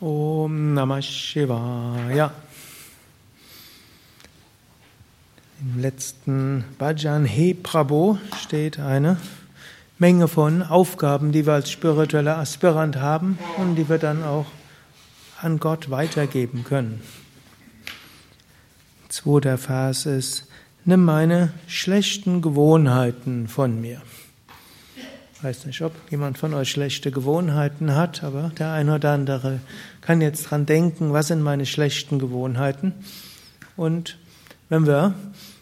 Om Namah Shivaya. Im letzten Bhajan He Prabhu steht eine Menge von Aufgaben, die wir als spiritueller Aspirant haben und die wir dann auch an Gott weitergeben können. Zweiter Vers ist, nimm meine schlechten Gewohnheiten von mir. Weiß nicht, ob jemand von euch schlechte Gewohnheiten hat, aber der eine oder andere kann jetzt dran denken, was sind meine schlechten Gewohnheiten. Und wenn wir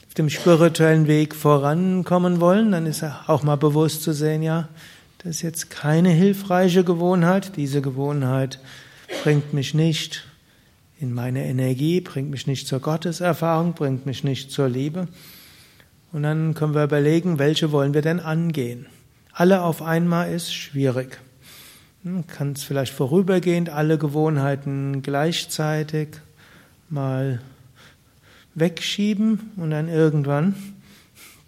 auf dem spirituellen Weg vorankommen wollen, dann ist auch mal bewusst zu sehen, ja, das ist jetzt keine hilfreiche Gewohnheit. Diese Gewohnheit bringt mich nicht in meine Energie, bringt mich nicht zur Gotteserfahrung, bringt mich nicht zur Liebe. Und dann können wir überlegen, welche wollen wir denn angehen alle auf einmal ist schwierig. Man kann es vielleicht vorübergehend alle Gewohnheiten gleichzeitig mal wegschieben und dann irgendwann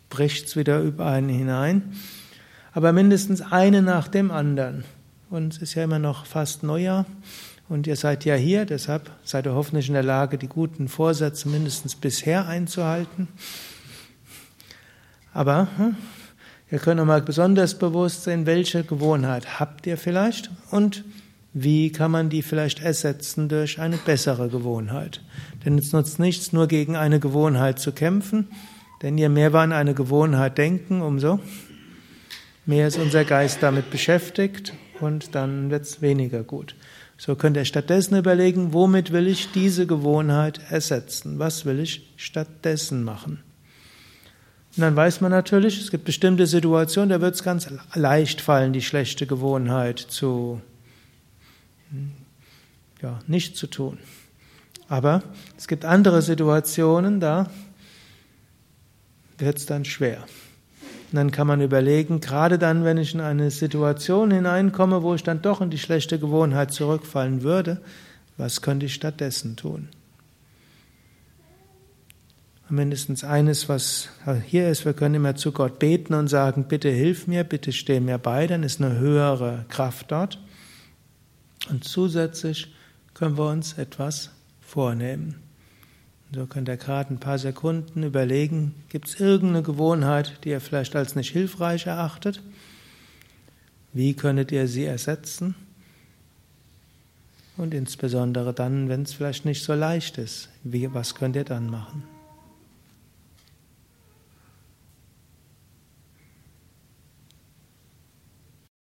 bricht es wieder über einen hinein. Aber mindestens eine nach dem anderen. Und es ist ja immer noch fast Neujahr. Und ihr seid ja hier, deshalb seid ihr hoffentlich in der Lage, die guten Vorsätze mindestens bisher einzuhalten. Aber hm, Ihr könnt mal besonders bewusst sein, welche Gewohnheit habt ihr vielleicht und wie kann man die vielleicht ersetzen durch eine bessere Gewohnheit. Denn es nutzt nichts, nur gegen eine Gewohnheit zu kämpfen, denn je mehr wir an eine Gewohnheit denken, umso mehr ist unser Geist damit beschäftigt und dann wird es weniger gut. So könnt ihr stattdessen überlegen, womit will ich diese Gewohnheit ersetzen? Was will ich stattdessen machen? Und dann weiß man natürlich, es gibt bestimmte Situationen, da wird es ganz leicht fallen, die schlechte Gewohnheit zu, ja, nicht zu tun. Aber es gibt andere Situationen, da wird es dann schwer. Und dann kann man überlegen, gerade dann, wenn ich in eine Situation hineinkomme, wo ich dann doch in die schlechte Gewohnheit zurückfallen würde, was könnte ich stattdessen tun? Mindestens eines, was hier ist, wir können immer zu Gott beten und sagen, bitte hilf mir, bitte steh mir bei, dann ist eine höhere Kraft dort. Und zusätzlich können wir uns etwas vornehmen. So könnt ihr gerade ein paar Sekunden überlegen, gibt es irgendeine Gewohnheit, die ihr vielleicht als nicht hilfreich erachtet? Wie könntet ihr sie ersetzen? Und insbesondere dann, wenn es vielleicht nicht so leicht ist, wie, was könnt ihr dann machen?